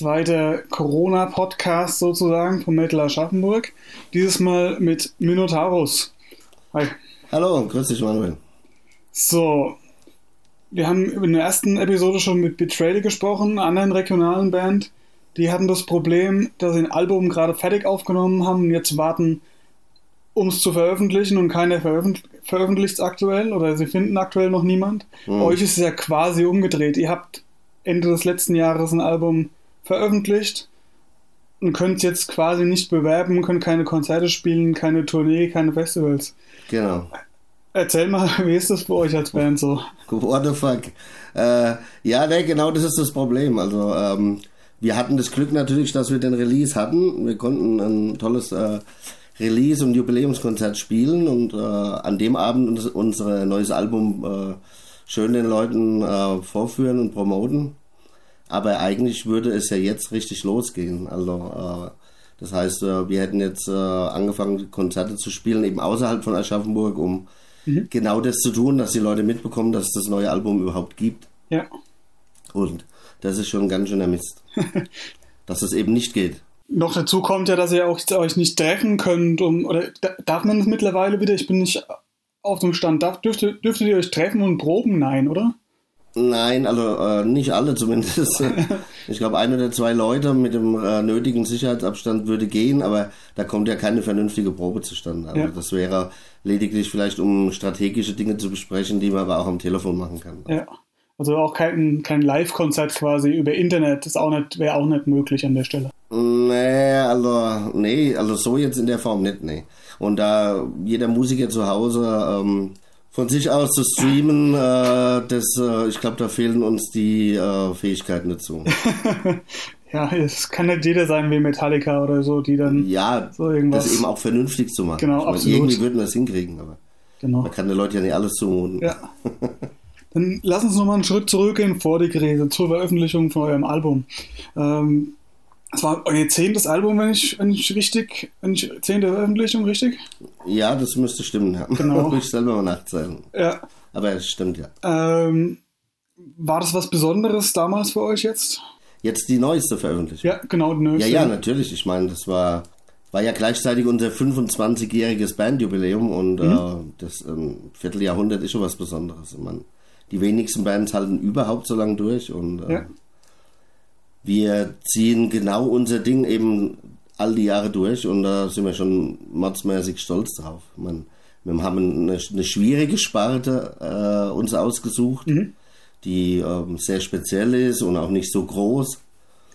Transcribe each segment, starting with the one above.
zweiter Corona-Podcast sozusagen vom Metal Aschaffenburg. Dieses Mal mit Minotaurus. Hi. Hallo, grüß dich Manuel. So, wir haben in der ersten Episode schon mit Betrayal gesprochen, einer anderen regionalen Band. Die hatten das Problem, dass sie ein Album gerade fertig aufgenommen haben und jetzt warten, um es zu veröffentlichen und keiner veröffent veröffentlicht es aktuell oder sie finden aktuell noch niemand. Hm. Bei euch ist es ja quasi umgedreht. Ihr habt Ende des letzten Jahres ein Album veröffentlicht und könnt jetzt quasi nicht bewerben, könnt keine Konzerte spielen, keine Tournee, keine Festivals. Genau. Erzähl mal, wie ist das bei euch als Band so? What the fuck? Äh, ja, ne, genau das ist das Problem. Also, ähm, wir hatten das Glück natürlich, dass wir den Release hatten. Wir konnten ein tolles äh, Release- und Jubiläumskonzert spielen und äh, an dem Abend uns, unser neues Album äh, schön den Leuten äh, vorführen und promoten. Aber eigentlich würde es ja jetzt richtig losgehen. Also äh, das heißt, äh, wir hätten jetzt äh, angefangen, Konzerte zu spielen, eben außerhalb von Aschaffenburg, um mhm. genau das zu tun, dass die Leute mitbekommen, dass es das neue Album überhaupt gibt. Ja. Und das ist schon ganz schöner Mist. dass es eben nicht geht. Noch dazu kommt ja, dass ihr auch euch nicht treffen könnt, um, oder darf man es mittlerweile wieder? Ich bin nicht auf dem Stand. Darf, dürftet, dürftet ihr euch treffen und proben? Nein, oder? Nein, also äh, nicht alle zumindest. ich glaube, ein oder zwei Leute mit dem äh, nötigen Sicherheitsabstand würde gehen, aber da kommt ja keine vernünftige Probe zustande. Also ja. das wäre lediglich vielleicht, um strategische Dinge zu besprechen, die man aber auch am Telefon machen kann. Ja. Also auch kein, kein Live-Konzert quasi über Internet, auch nicht, wäre auch nicht möglich an der Stelle. Nee, also, nee, also so jetzt in der Form nicht, nee. Und da jeder Musiker zu Hause ähm, von sich aus zu streamen, äh, das, äh, ich glaube, da fehlen uns die äh, Fähigkeiten dazu. ja, es kann nicht jeder sein wie Metallica oder so, die dann ja, so irgendwas. das eben auch vernünftig zu machen. Genau, ich mein. Irgendwie würden wir das hinkriegen, aber genau. man kann den Leuten ja nicht alles zumuten. Ja. Dann lass uns nochmal einen Schritt zurückgehen vor die Krise, zur Veröffentlichung von eurem Album. Ähm, das war euer zehntes Album, wenn ich, wenn ich richtig, wenn ich zehnte Veröffentlichung, richtig? Ja, das müsste stimmen, ja. Genau. Muss ich selber mal nachzählen. Ja. Aber es stimmt, ja. Ähm, war das was Besonderes damals für euch jetzt? Jetzt die neueste Veröffentlichung. Ja, genau, die neueste. Ja, ja, natürlich. Ich meine, das war, war ja gleichzeitig unser 25-jähriges Bandjubiläum und mhm. äh, das ähm, Vierteljahrhundert ist schon was Besonderes. Ich meine, die wenigsten Bands halten überhaupt so lange durch und äh, ja wir ziehen genau unser Ding eben all die Jahre durch und da sind wir schon mordsmäßig stolz drauf. Man, wir haben eine, eine schwierige Sparte äh, uns ausgesucht, mhm. die ähm, sehr speziell ist und auch nicht so groß.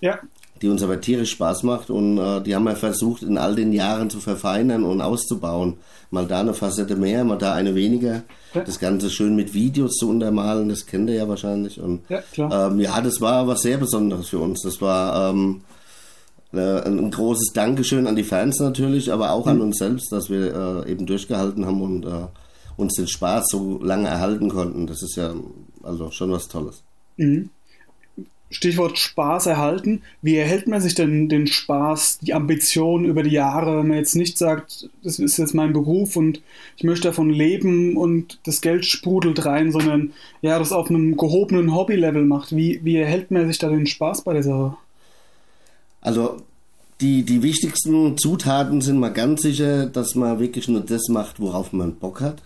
Ja die uns aber tierisch Spaß macht und äh, die haben wir versucht in all den Jahren zu verfeinern und auszubauen. Mal da eine Facette mehr, mal da eine weniger. Ja. Das Ganze schön mit Videos zu untermalen, das kennt ihr ja wahrscheinlich. Und, ja, klar. Ähm, ja, das war was sehr Besonderes für uns. Das war ähm, äh, ein großes Dankeschön an die Fans natürlich, aber auch mhm. an uns selbst, dass wir äh, eben durchgehalten haben und äh, uns den Spaß so lange erhalten konnten. Das ist ja also schon was Tolles. Mhm. Stichwort Spaß erhalten. Wie erhält man sich denn den Spaß, die Ambition über die Jahre, wenn man jetzt nicht sagt, das ist jetzt mein Beruf und ich möchte davon leben und das Geld sprudelt rein, sondern ja, das auf einem gehobenen Hobby-Level macht. Wie, wie erhält man sich da den Spaß bei der Sache? Also die, die wichtigsten Zutaten sind mal ganz sicher, dass man wirklich nur das macht, worauf man Bock hat.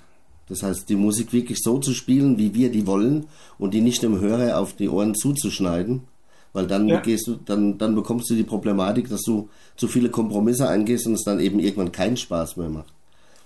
Das heißt, die Musik wirklich so zu spielen, wie wir die wollen und die nicht dem Hörer auf die Ohren zuzuschneiden. Weil dann ja. gehst du, dann, dann bekommst du die Problematik, dass du zu viele Kompromisse eingehst und es dann eben irgendwann keinen Spaß mehr macht.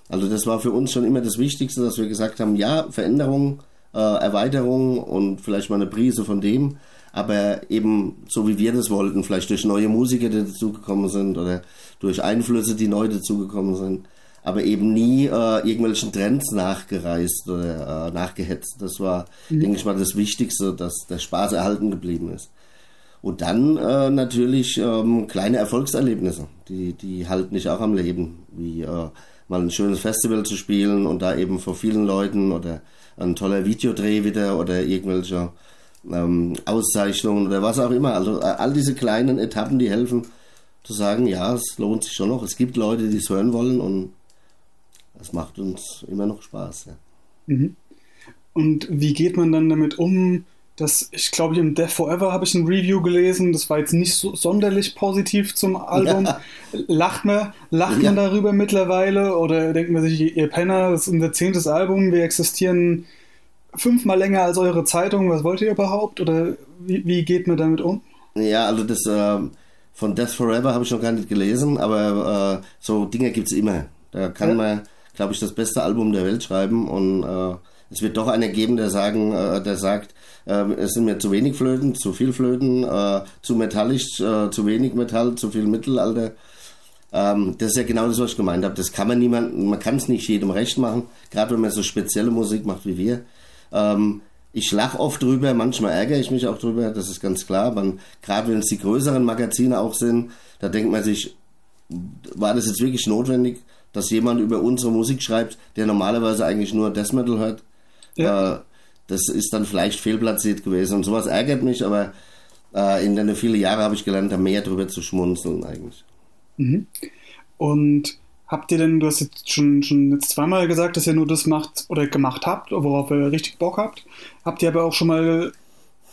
Also das war für uns schon immer das Wichtigste, dass wir gesagt haben, ja, Veränderung, äh, Erweiterung und vielleicht mal eine Prise von dem, aber eben so wie wir das wollten, vielleicht durch neue Musiker, die dazugekommen sind oder durch Einflüsse, die neu dazugekommen sind aber eben nie äh, irgendwelchen Trends nachgereist oder äh, nachgehetzt. Das war, mhm. denke ich mal, das Wichtigste, dass der Spaß erhalten geblieben ist. Und dann äh, natürlich ähm, kleine Erfolgserlebnisse, die, die halten dich auch am Leben, wie äh, mal ein schönes Festival zu spielen und da eben vor vielen Leuten oder ein toller Videodreh wieder oder irgendwelche ähm, Auszeichnungen oder was auch immer. Also äh, all diese kleinen Etappen, die helfen zu sagen, ja, es lohnt sich schon noch. Es gibt Leute, die es hören wollen und das macht uns immer noch Spaß. Ja. Mhm. Und wie geht man dann damit um, Das, ich glaube, im Death Forever habe ich ein Review gelesen. Das war jetzt nicht so sonderlich positiv zum Album. Ja. Lacht man, lacht ja. man darüber mittlerweile oder denkt man sich, ihr Penner, das ist unser zehntes Album, wir existieren fünfmal länger als eure Zeitung. Was wollt ihr überhaupt? Oder wie, wie geht man damit um? Ja, also das äh, von Death Forever habe ich noch gar nicht gelesen, aber äh, so Dinge gibt es immer. Da kann ja. man, glaube ich, das beste Album der Welt schreiben und äh, es wird doch einer geben, der sagen, äh, der sagt, äh, es sind mir zu wenig Flöten, zu viel Flöten, äh, zu metallisch, äh, zu wenig Metall, zu viel Mittelalter. Ähm, das ist ja genau das, was ich gemeint habe. Das kann man niemand, man kann es nicht jedem recht machen, gerade wenn man so spezielle Musik macht wie wir. Ähm, ich lache oft drüber, manchmal ärgere ich mich auch drüber, das ist ganz klar. Gerade wenn es die größeren Magazine auch sind, da denkt man sich, war das jetzt wirklich notwendig, dass jemand über unsere Musik schreibt, der normalerweise eigentlich nur Death Metal hört? Ja. Äh, das ist dann vielleicht fehlplatziert gewesen und sowas ärgert mich, aber äh, in den vielen Jahren habe ich gelernt, da mehr drüber zu schmunzeln eigentlich. Mhm. Und habt ihr denn, du hast jetzt schon, schon jetzt zweimal gesagt, dass ihr nur das macht oder gemacht habt, worauf ihr richtig Bock habt. Habt ihr aber auch schon mal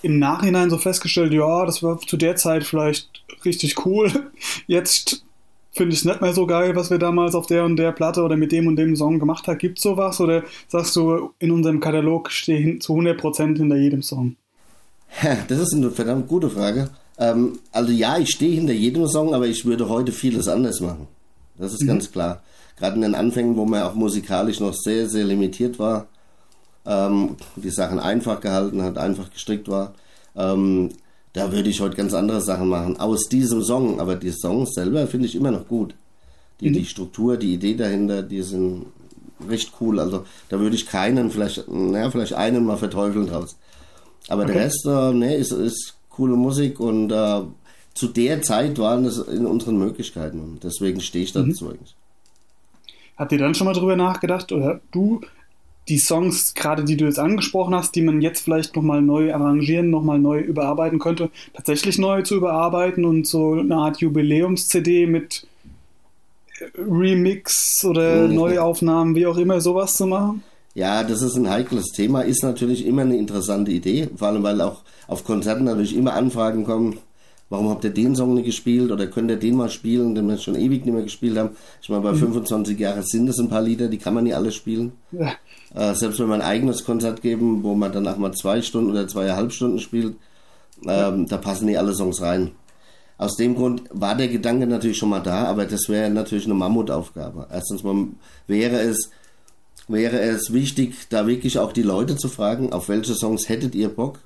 im Nachhinein so festgestellt, ja, das war zu der Zeit vielleicht richtig cool. Jetzt finde ich es nicht mehr so geil, was wir damals auf der und der Platte oder mit dem und dem Song gemacht haben. Gibt es sowas oder sagst du, in unserem Katalog stehe ich zu 100% hinter jedem Song? Das ist eine verdammt gute Frage. Ähm, also ja, ich stehe hinter jedem Song, aber ich würde heute vieles anders machen. Das ist mhm. ganz klar. Gerade in den Anfängen, wo man auch musikalisch noch sehr, sehr limitiert war, ähm, die Sachen einfach gehalten hat, einfach gestrickt war. Ähm, da würde ich heute ganz andere Sachen machen. Aus diesem Song, aber die Songs selber finde ich immer noch gut. Die, mhm. die Struktur, die Idee dahinter, die sind recht cool. Also da würde ich keinen, vielleicht, naja, vielleicht einen mal verteufeln draus. Aber okay. der Rest, äh, ne, ist, ist coole Musik und äh, zu der Zeit waren es in unseren Möglichkeiten und deswegen stehe ich dazu mhm. eigentlich. Habt ihr dann schon mal drüber nachgedacht oder du die Songs, gerade die du jetzt angesprochen hast, die man jetzt vielleicht nochmal neu arrangieren, nochmal neu überarbeiten könnte, tatsächlich neu zu überarbeiten und so eine Art Jubiläums-CD mit Remix oder mhm. Neuaufnahmen, wie auch immer, sowas zu machen? Ja, das ist ein heikles Thema, ist natürlich immer eine interessante Idee, vor allem weil auch auf Konzerten natürlich immer Anfragen kommen, warum habt ihr den Song nicht gespielt oder könnt ihr den mal spielen, den wir schon ewig nicht mehr gespielt haben. Ich meine, bei mhm. 25 Jahren sind es ein paar Lieder, die kann man nicht alle spielen. Ja. Äh, selbst wenn wir ein eigenes Konzert geben, wo man danach mal zwei Stunden oder zweieinhalb Stunden spielt, ähm, da passen nicht alle Songs rein. Aus dem Grund war der Gedanke natürlich schon mal da, aber das wäre natürlich eine Mammutaufgabe. Erstens mal wäre es, wäre es wichtig, da wirklich auch die Leute zu fragen, auf welche Songs hättet ihr Bock,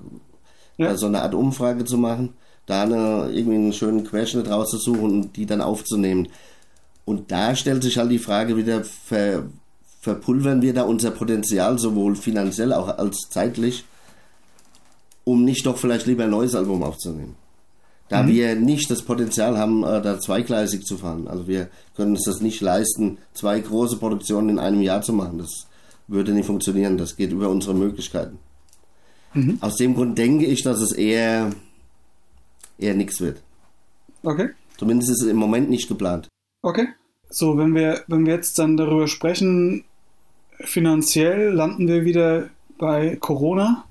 ja. also eine Art Umfrage zu machen da eine, irgendwie einen schönen Querschnitt rauszusuchen und die dann aufzunehmen. Und da stellt sich halt die Frage wieder, ver, verpulvern wir da unser Potenzial sowohl finanziell auch als zeitlich, um nicht doch vielleicht lieber ein neues Album aufzunehmen. Da mhm. wir nicht das Potenzial haben, äh, da zweigleisig zu fahren. Also wir können uns das nicht leisten, zwei große Produktionen in einem Jahr zu machen. Das würde nicht funktionieren. Das geht über unsere Möglichkeiten. Mhm. Aus dem Grund denke ich, dass es eher eher nichts wird. Okay. Zumindest ist es im Moment nicht geplant. Okay. So, wenn wir, wenn wir jetzt dann darüber sprechen, finanziell landen wir wieder bei Corona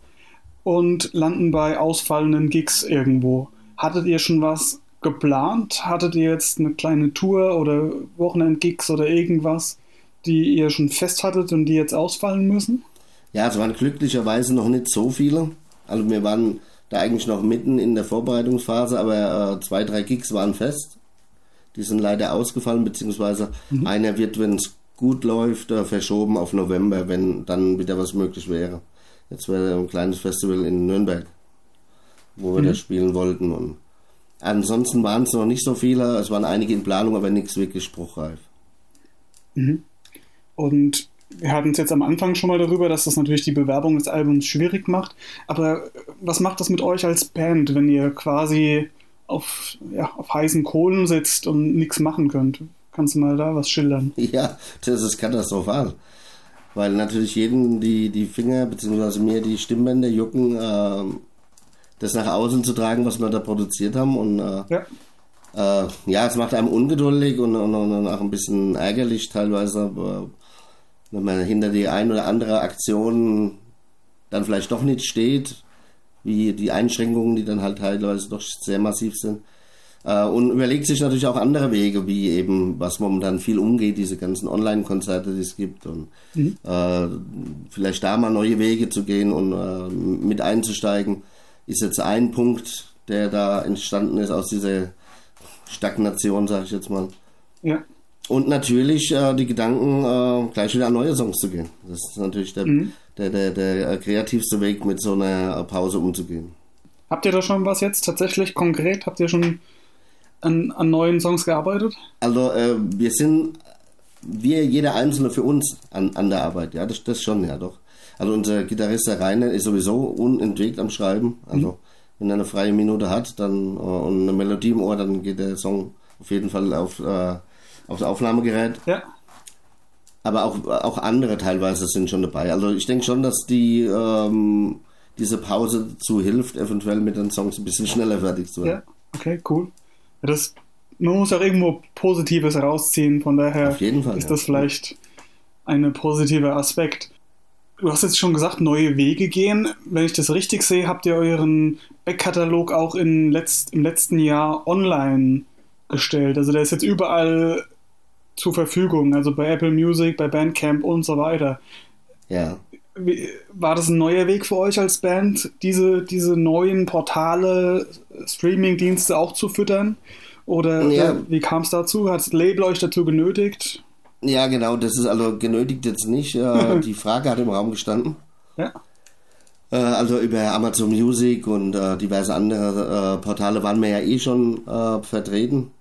und landen bei ausfallenden Gigs irgendwo. Hattet ihr schon was geplant? Hattet ihr jetzt eine kleine Tour oder Wochenend-Gigs oder irgendwas, die ihr schon fest hattet und die jetzt ausfallen müssen? Ja, es waren glücklicherweise noch nicht so viele. Also wir waren da eigentlich noch mitten in der Vorbereitungsphase, aber äh, zwei, drei Gigs waren fest. Die sind leider ausgefallen, beziehungsweise mhm. einer wird, wenn es gut läuft, äh, verschoben auf November, wenn dann wieder was möglich wäre. Jetzt wäre ein kleines Festival in Nürnberg, wo wir mhm. das spielen wollten. Und ansonsten waren es noch nicht so viele, es waren einige in Planung, aber nichts wirklich spruchreif. Mhm. Und wir hatten es jetzt am Anfang schon mal darüber, dass das natürlich die Bewerbung des Albums schwierig macht. Aber was macht das mit euch als Band, wenn ihr quasi auf, ja, auf heißen Kohlen sitzt und nichts machen könnt? Kannst du mal da was schildern? Ja, das ist katastrophal. Weil natürlich jeden die, die Finger, beziehungsweise mir die Stimmbänder jucken, äh, das nach außen zu tragen, was wir da produziert haben. Und äh, ja. Äh, ja, es macht einem ungeduldig und, und, und, auch ein bisschen ärgerlich teilweise. Aber wenn man hinter die ein oder andere Aktion dann vielleicht doch nicht steht, wie die Einschränkungen, die dann halt teilweise doch sehr massiv sind. Äh, und überlegt sich natürlich auch andere Wege, wie eben, was momentan viel umgeht, diese ganzen Online-Konzerte, die es gibt und mhm. äh, vielleicht da mal neue Wege zu gehen und äh, mit einzusteigen, ist jetzt ein Punkt, der da entstanden ist aus dieser Stagnation, sage ich jetzt mal. Ja. Und natürlich äh, die Gedanken, äh, gleich wieder an neue Songs zu gehen. Das ist natürlich der, mhm. der, der, der kreativste Weg, mit so einer Pause umzugehen. Habt ihr da schon was jetzt tatsächlich konkret? Habt ihr schon an, an neuen Songs gearbeitet? Also äh, wir sind, wir, jeder Einzelne für uns an, an der Arbeit, ja, das, das schon, ja doch. Also unser Gitarrist, der Rainer, ist sowieso unentwegt am Schreiben. Also mhm. wenn er eine freie Minute hat dann, äh, und eine Melodie im Ohr, dann geht der Song auf jeden Fall auf, äh, aufs Aufnahmegerät. Ja. Aber auch, auch andere teilweise sind schon dabei. Also ich denke schon, dass die ähm, diese Pause dazu hilft, eventuell mit den Songs ein bisschen schneller fertig zu werden. Ja, okay, cool. Das, man muss auch irgendwo Positives rausziehen, von daher Fall, ist das vielleicht ein positiver Aspekt. Du hast jetzt schon gesagt, neue Wege gehen. Wenn ich das richtig sehe, habt ihr euren Backkatalog auch in letzt, im letzten Jahr online gestellt. Also der ist jetzt überall zur Verfügung, also bei Apple Music, bei Bandcamp und so weiter. Ja. War das ein neuer Weg für euch als Band, diese, diese neuen Portale, Streaming-Dienste auch zu füttern? Oder ja. wie kam es dazu? Hat das Label euch dazu genötigt? Ja, genau, das ist also genötigt jetzt nicht. Äh, die Frage hat im Raum gestanden. Ja. Äh, also über Amazon Music und äh, diverse andere Portale waren wir ja eh schon vertreten.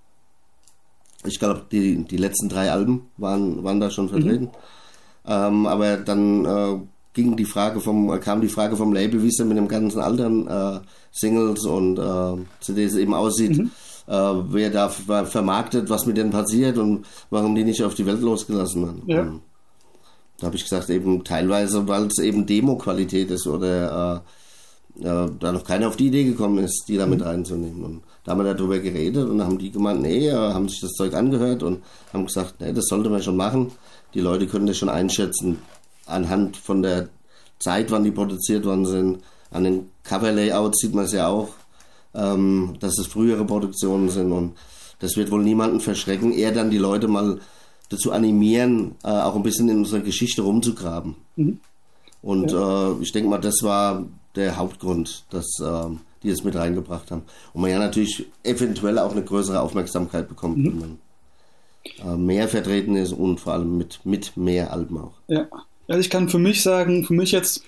Ich glaube, die, die letzten drei Alben waren, waren da schon vertreten. Mhm. Ähm, aber dann äh, ging die Frage vom, kam die Frage vom Label, wie es denn mit dem ganzen anderen äh, Singles und äh, CDs eben aussieht. Mhm. Äh, wer da vermarktet, was mit denen passiert und warum die nicht auf die Welt losgelassen werden. Ja. Ähm, da habe ich gesagt, eben teilweise, weil es eben Demo-Qualität ist oder äh, äh, da noch keiner auf die Idee gekommen ist, die da mit mhm. reinzunehmen. Und da haben wir darüber geredet und haben die gemeint, nee, haben sich das Zeug angehört und haben gesagt, nee, das sollte man schon machen. Die Leute können das schon einschätzen anhand von der Zeit, wann die produziert worden sind. An den Cover-Layouts sieht man es ja auch, ähm, dass es frühere Produktionen sind und das wird wohl niemanden verschrecken, eher dann die Leute mal dazu animieren, äh, auch ein bisschen in unserer Geschichte rumzugraben. Mhm. Und ja. äh, ich denke mal, das war der Hauptgrund, dass äh, die es mit reingebracht haben. Und man ja natürlich eventuell auch eine größere Aufmerksamkeit bekommt, mhm. wenn man äh, mehr vertreten ist und vor allem mit, mit mehr Alben auch. Ja, also ich kann für mich sagen, für mich jetzt,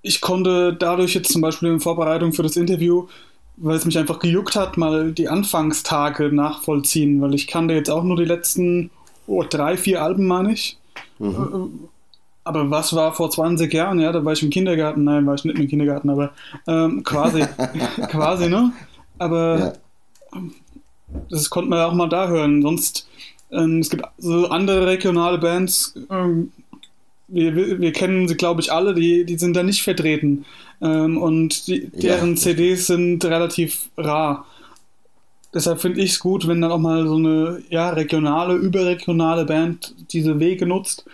ich konnte dadurch jetzt zum Beispiel in Vorbereitung für das Interview, weil es mich einfach gejuckt hat, mal die Anfangstage nachvollziehen, weil ich kannte jetzt auch nur die letzten oh, drei, vier Alben, meine ich. Mhm. Aber was war vor 20 Jahren? Ja, da war ich im Kindergarten. Nein, war ich nicht im Kindergarten, aber ähm, quasi, quasi, ne? Aber ja. das konnte man ja auch mal da hören. Sonst, ähm, es gibt so andere regionale Bands, ähm, wir, wir, kennen sie, glaube ich, alle, die, die sind da nicht vertreten. Ähm, und die, deren ja. CDs sind relativ rar. Deshalb finde ich es gut, wenn dann auch mal so eine ja, regionale, überregionale Band diese Wege nutzt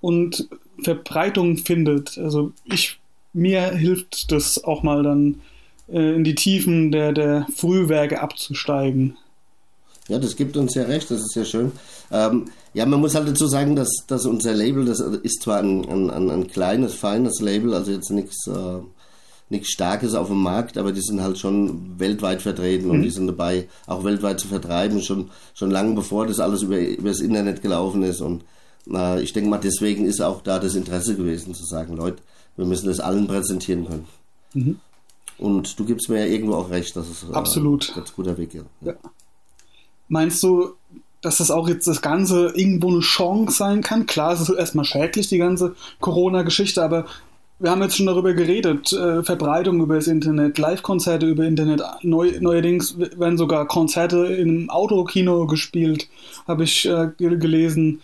und Verbreitung findet. Also ich, mir hilft das auch mal dann äh, in die Tiefen der, der Frühwerke abzusteigen. Ja, das gibt uns ja recht, das ist ja schön. Ähm, ja, man muss halt dazu sagen, dass, dass unser Label, das ist zwar ein, ein, ein kleines, feines Label, also jetzt nichts äh, nichts Starkes auf dem Markt, aber die sind halt schon weltweit vertreten mhm. und die sind dabei, auch weltweit zu vertreiben, schon, schon lange bevor das alles über, über das Internet gelaufen ist und ich denke mal, deswegen ist auch da das Interesse gewesen, zu sagen, Leute, wir müssen das allen präsentieren können. Mhm. Und du gibst mir ja irgendwo auch recht, dass es äh, Absolut. ein ganz guter Weg ist. Ja. Meinst du, dass das auch jetzt das Ganze irgendwo eine Chance sein kann? Klar, es ist erstmal schädlich, die ganze Corona-Geschichte, aber wir haben jetzt schon darüber geredet, äh, Verbreitung über das Internet, Live-Konzerte über Internet, Neu, neuerdings werden sogar Konzerte im Autokino gespielt, habe ich äh, gelesen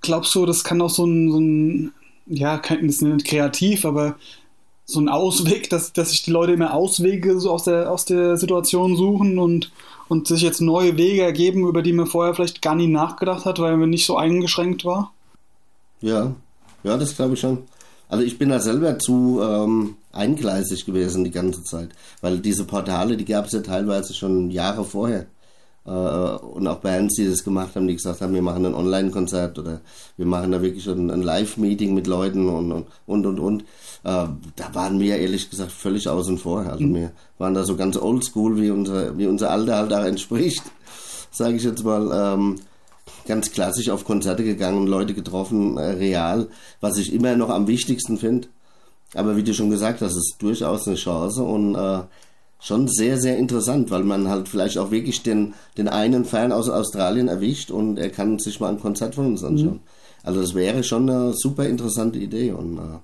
glaubst du, das kann auch so ein, so ein ja, kein, das nicht kreativ, aber so ein Ausweg, dass, dass sich die Leute immer Auswege so aus der, aus der Situation suchen und, und sich jetzt neue Wege ergeben, über die man vorher vielleicht gar nie nachgedacht hat, weil man nicht so eingeschränkt war? Ja, ja, das glaube ich schon. Also ich bin da selber zu ähm, eingleisig gewesen die ganze Zeit, weil diese Portale, die gab es ja teilweise schon Jahre vorher. Äh, und auch Bands, die das gemacht haben, die gesagt haben, wir machen ein Online-Konzert oder wir machen da wirklich ein, ein Live-Meeting mit Leuten und und und und. und. Äh, da waren wir ehrlich gesagt völlig außen vor. Also mhm. wir waren da so ganz oldschool, wie unser, wie unser Alter halt auch entspricht, sage ich jetzt mal. Ähm, ganz klassisch auf Konzerte gegangen, Leute getroffen, äh, real, was ich immer noch am wichtigsten finde. Aber wie du schon gesagt hast, ist durchaus eine Chance und äh, schon sehr, sehr interessant, weil man halt vielleicht auch wirklich den, den einen Fan aus Australien erwischt und er kann sich mal ein Konzert von uns anschauen. Mhm. Also das wäre schon eine super interessante Idee und äh,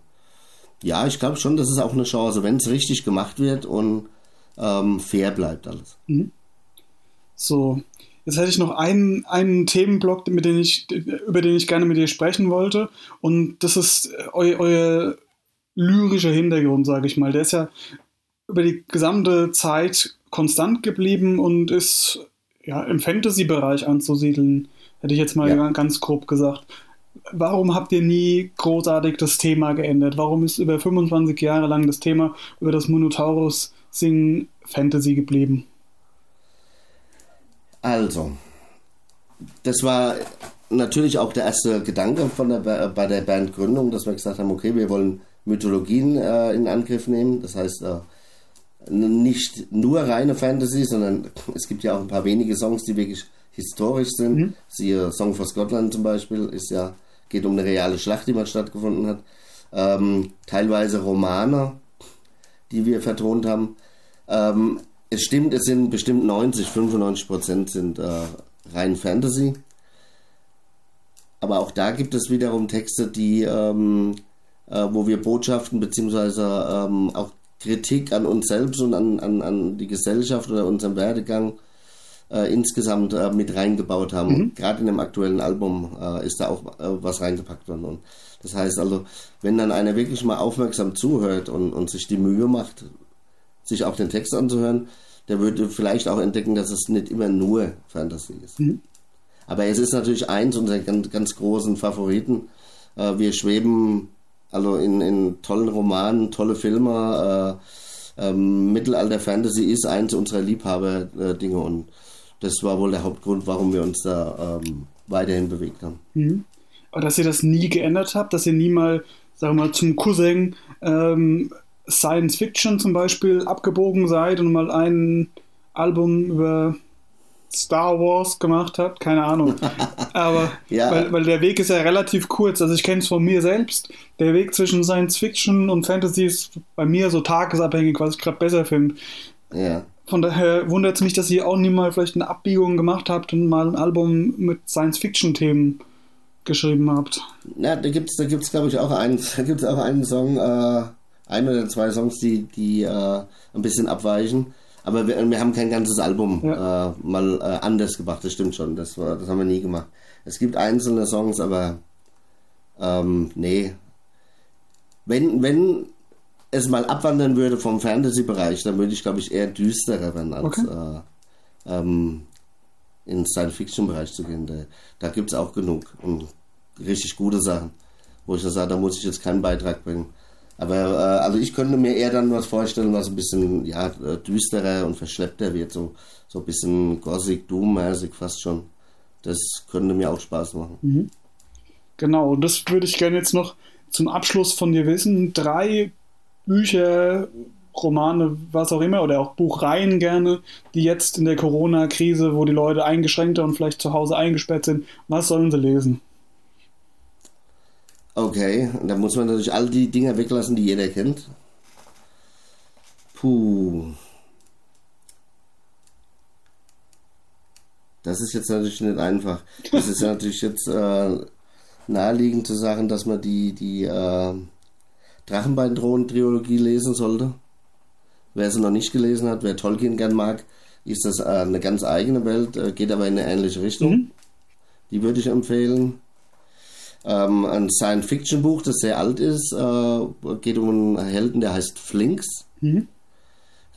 ja, ich glaube schon, das ist auch eine Chance, wenn es richtig gemacht wird und ähm, fair bleibt alles. Mhm. So, Jetzt hätte ich noch einen, einen Themenblock, mit dem ich, über den ich gerne mit dir sprechen wollte. Und das ist eu, euer lyrischer Hintergrund, sage ich mal. Der ist ja über die gesamte Zeit konstant geblieben und ist ja, im Fantasy-Bereich anzusiedeln, hätte ich jetzt mal ja. ganz grob gesagt. Warum habt ihr nie großartig das Thema geändert? Warum ist über 25 Jahre lang das Thema über das Monotaurus Sing Fantasy geblieben? Also, das war natürlich auch der erste Gedanke von der, bei der Bandgründung, dass wir gesagt haben, okay, wir wollen Mythologien äh, in Angriff nehmen. Das heißt, äh, nicht nur reine Fantasy, sondern es gibt ja auch ein paar wenige Songs, die wirklich historisch sind. Mhm. Siehe Song for Scotland zum Beispiel, ist ja, geht um eine reale Schlacht, die mal stattgefunden hat. Ähm, teilweise Romane, die wir vertont haben. Ähm, es stimmt, es sind bestimmt 90, 95 Prozent sind äh, rein Fantasy. Aber auch da gibt es wiederum Texte, die, ähm, äh, wo wir Botschaften beziehungsweise ähm, auch Kritik an uns selbst und an, an, an die Gesellschaft oder unseren Werdegang äh, insgesamt äh, mit reingebaut haben. Mhm. Gerade in dem aktuellen Album äh, ist da auch äh, was reingepackt worden. Und das heißt also, wenn dann einer wirklich mal aufmerksam zuhört und, und sich die Mühe macht, sich auch den Text anzuhören, der würde vielleicht auch entdecken, dass es nicht immer nur Fantasy ist. Mhm. Aber es ist natürlich eins unserer ganz, ganz großen Favoriten. Äh, wir schweben also in, in tollen Romanen, tolle Filme. Äh, ähm, Mittelalter-Fantasy ist eins unserer Liebhaber-Dinge und das war wohl der Hauptgrund, warum wir uns da ähm, weiterhin bewegt haben. Mhm. Aber dass ihr das nie geändert habt, dass ihr nie mal, sagen wir mal, zum Cousin ähm, Science Fiction zum Beispiel abgebogen seid und mal ein Album über Star Wars gemacht habt, keine Ahnung. Aber ja. weil, weil der Weg ist ja relativ kurz. Also ich kenne es von mir selbst. Der Weg zwischen Science Fiction und Fantasy ist bei mir so tagesabhängig, was ich gerade besser finde. Ja. Von daher wundert es mich, dass ihr auch nie mal vielleicht eine Abbiegung gemacht habt und mal ein Album mit Science Fiction Themen geschrieben habt. Ja, da gibt es, da gibt's, glaube ich, auch einen, da gibt's auch einen Song, äh, ein oder zwei Songs, die, die äh, ein bisschen abweichen. Aber wir, wir haben kein ganzes Album ja. äh, mal äh, anders gemacht, das stimmt schon. Das, war, das haben wir nie gemacht. Es gibt einzelne Songs, aber ähm, nee. Wenn, wenn es mal abwandern würde vom Fantasy-Bereich, dann würde ich, glaube ich, eher düsterer werden, als okay. äh, ähm, in Science-Fiction-Bereich zu gehen. Da, da gibt es auch genug und richtig gute Sachen, wo ich dann sage, da muss ich jetzt keinen Beitrag bringen. Aber äh, also ich könnte mir eher dann was vorstellen, was ein bisschen ja, düsterer und verschleppter wird, so, so ein bisschen Gothic, Doom-mäßig fast schon. Das könnte mir auch Spaß machen. Mhm. Genau, und das würde ich gerne jetzt noch zum Abschluss von dir wissen. Drei Bücher, Romane, was auch immer, oder auch Buchreihen gerne, die jetzt in der Corona-Krise, wo die Leute eingeschränkter und vielleicht zu Hause eingesperrt sind, was sollen sie lesen? Okay, und da muss man natürlich all die Dinger weglassen, die jeder kennt. Puh. Das ist jetzt natürlich nicht einfach. Das ist natürlich jetzt äh, naheliegend zu sagen, dass man die, die äh, Drachenbein-Drohnen-Trilogie lesen sollte. Wer sie noch nicht gelesen hat, wer Tolkien gern mag, ist das äh, eine ganz eigene Welt, äh, geht aber in eine ähnliche Richtung. Mhm. Die würde ich empfehlen. Ähm, ein Science-Fiction-Buch, das sehr alt ist, äh, geht um einen Helden, der heißt Flinks. Mhm.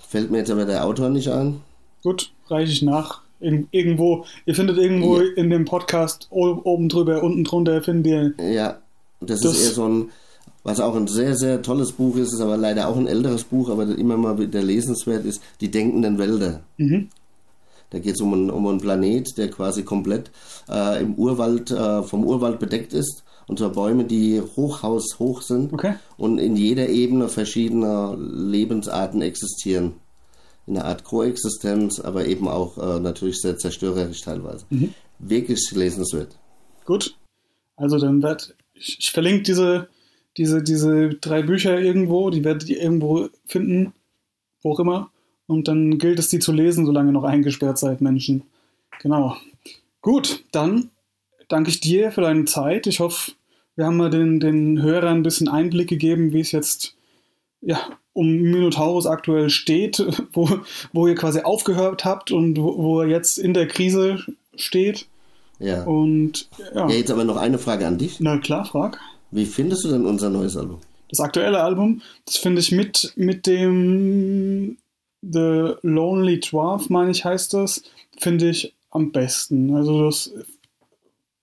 Fällt mir jetzt aber der Autor nicht ein. Gut, reiche ich nach. Ir irgendwo, ihr findet irgendwo ja. in dem Podcast oben drüber, unten drunter findet ihr. Ja, das, das, ist eher so ein, Was auch ein sehr, sehr tolles Buch ist, ist aber leider auch ein älteres Buch, aber immer mal wieder lesenswert ist, Die denkenden Wälder. Mhm. Da geht es um, einen, um einen Planet, der quasi komplett äh, im Urwald, äh, vom Urwald bedeckt ist. Und zwar Bäume, die hochhaushoch sind Okay. und in jeder Ebene verschiedener Lebensarten existieren. In einer Art Koexistenz, aber eben auch äh, natürlich sehr zerstörerisch teilweise. Wirklich lesenswert. Gut. Also dann wird ich, ich verlinke diese, diese, diese drei Bücher irgendwo, die werdet ihr irgendwo finden, wo auch immer. Und dann gilt es, die zu lesen, solange ihr noch eingesperrt seid, Menschen. Genau. Gut, dann danke ich dir für deine Zeit. Ich hoffe, wir haben mal den, den Hörern ein bisschen Einblick gegeben, wie es jetzt ja, um Minotaurus aktuell steht, wo, wo ihr quasi aufgehört habt und wo, wo er jetzt in der Krise steht. Ja. Und ja, ja, jetzt aber noch eine Frage an dich. na klar, frag. Wie findest du denn unser neues Album? Das aktuelle Album, das finde ich mit, mit dem The Lonely Dwarf, meine ich, heißt das, finde ich am besten. Also das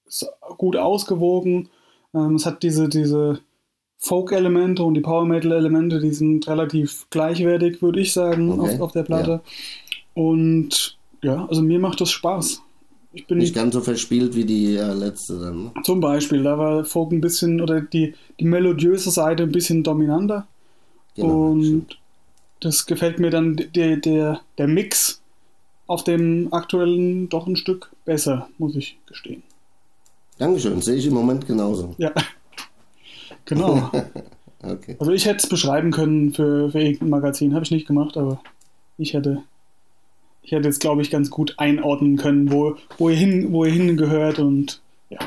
ist gut ausgewogen. Ähm, es hat diese, diese Folk-Elemente und die Power-Metal-Elemente, die sind relativ gleichwertig, würde ich sagen, Okay, auf, auf der Platte. Und ja, also mir macht das Spaß. Ich bin Nicht ganz so verspielt wie die äh, letzte dann. Ne? zum Beispiel, da war Folk ein bisschen, oder die, die melodiöse Seite ein bisschen dominanter. Genau, und stimmt. das gefällt mir dann der, der, der Mix auf dem aktuellen doch ein Stück besser, muss ich gestehen. Dankeschön, sehe ich im Moment genauso. Ja. Genau. Okay. Also ich hätte es beschreiben können für, für irgendein Magazin, habe ich nicht gemacht, aber ich hätte, ich hätte jetzt, glaube ich, ganz gut einordnen können, wo, wo ihr hin, wo ihr hingehört und ja.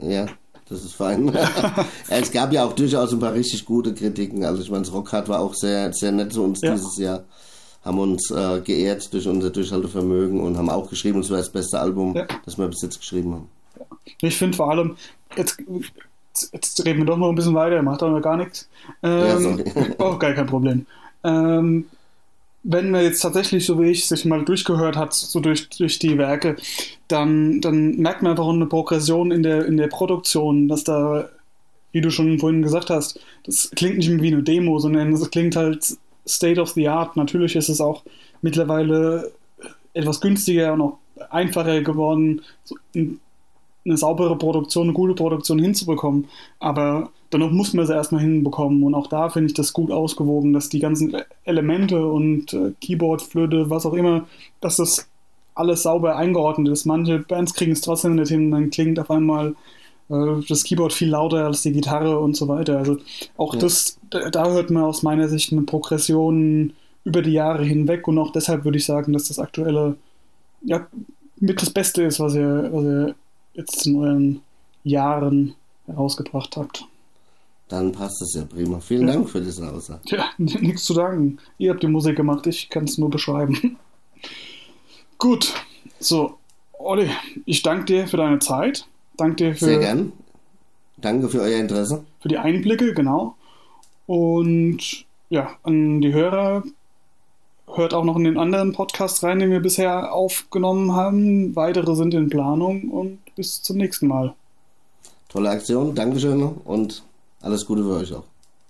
Ja, das ist fein. ja, es gab ja auch durchaus ein paar richtig gute Kritiken. Also ich meine, das Rockhard war auch sehr, sehr nett zu uns Ja. dieses Jahr. Haben uns äh, geehrt durch unser Durchhaltevermögen und haben auch geschrieben, es war das beste Album, Ja. das wir bis jetzt geschrieben haben. Ich finde vor allem, jetzt, jetzt reden wir doch noch ein bisschen weiter, macht aber gar nichts. Ja, Ähm, sorry. oh, gar kein Problem. Ähm, wenn man jetzt tatsächlich, so wie ich, sich mal durchgehört hat, so durch, durch die Werke, dann, dann merkt man einfach eine Progression in der, in der Produktion, dass da, wie du schon vorhin gesagt hast, das klingt nicht mehr wie eine Demo, sondern es klingt halt State of the Art. Natürlich ist es auch mittlerweile etwas günstiger und auch einfacher geworden, eine saubere Produktion, eine gute Produktion hinzubekommen. Aber dennoch muss man sie erstmal hinbekommen. Und auch da finde ich das gut ausgewogen, dass die ganzen Elemente und äh, Keyboard, Flöte, was auch immer, dass das alles sauber eingeordnet ist. Manche Bands kriegen es trotzdem nicht hin, dann klingt auf einmal äh, das Keyboard viel lauter als die Gitarre und so weiter. Also auch Ja. das, da, da hört man aus meiner Sicht eine Progression über die Jahre hinweg und auch deshalb würde ich sagen, dass das aktuelle ja, mit das Beste ist, was ihr, was ihr jetzt in euren Jahren herausgebracht habt. Dann passt das ja prima. Vielen Ja. Dank für diese Aussage. Ja, nichts zu danken. Ihr habt die Musik gemacht, ich kann es nur beschreiben. Gut, so, Olli, ich danke dir für deine Zeit. Danke dir Sehr für, gern. Danke für euer Interesse. für die Einblicke, genau. Und ja, an die Hörer, hört auch noch in den anderen Podcast rein, den wir bisher aufgenommen haben. Weitere sind in Planung und bis zum nächsten Mal. Tolle Aktion. Dankeschön und alles Gute für euch auch.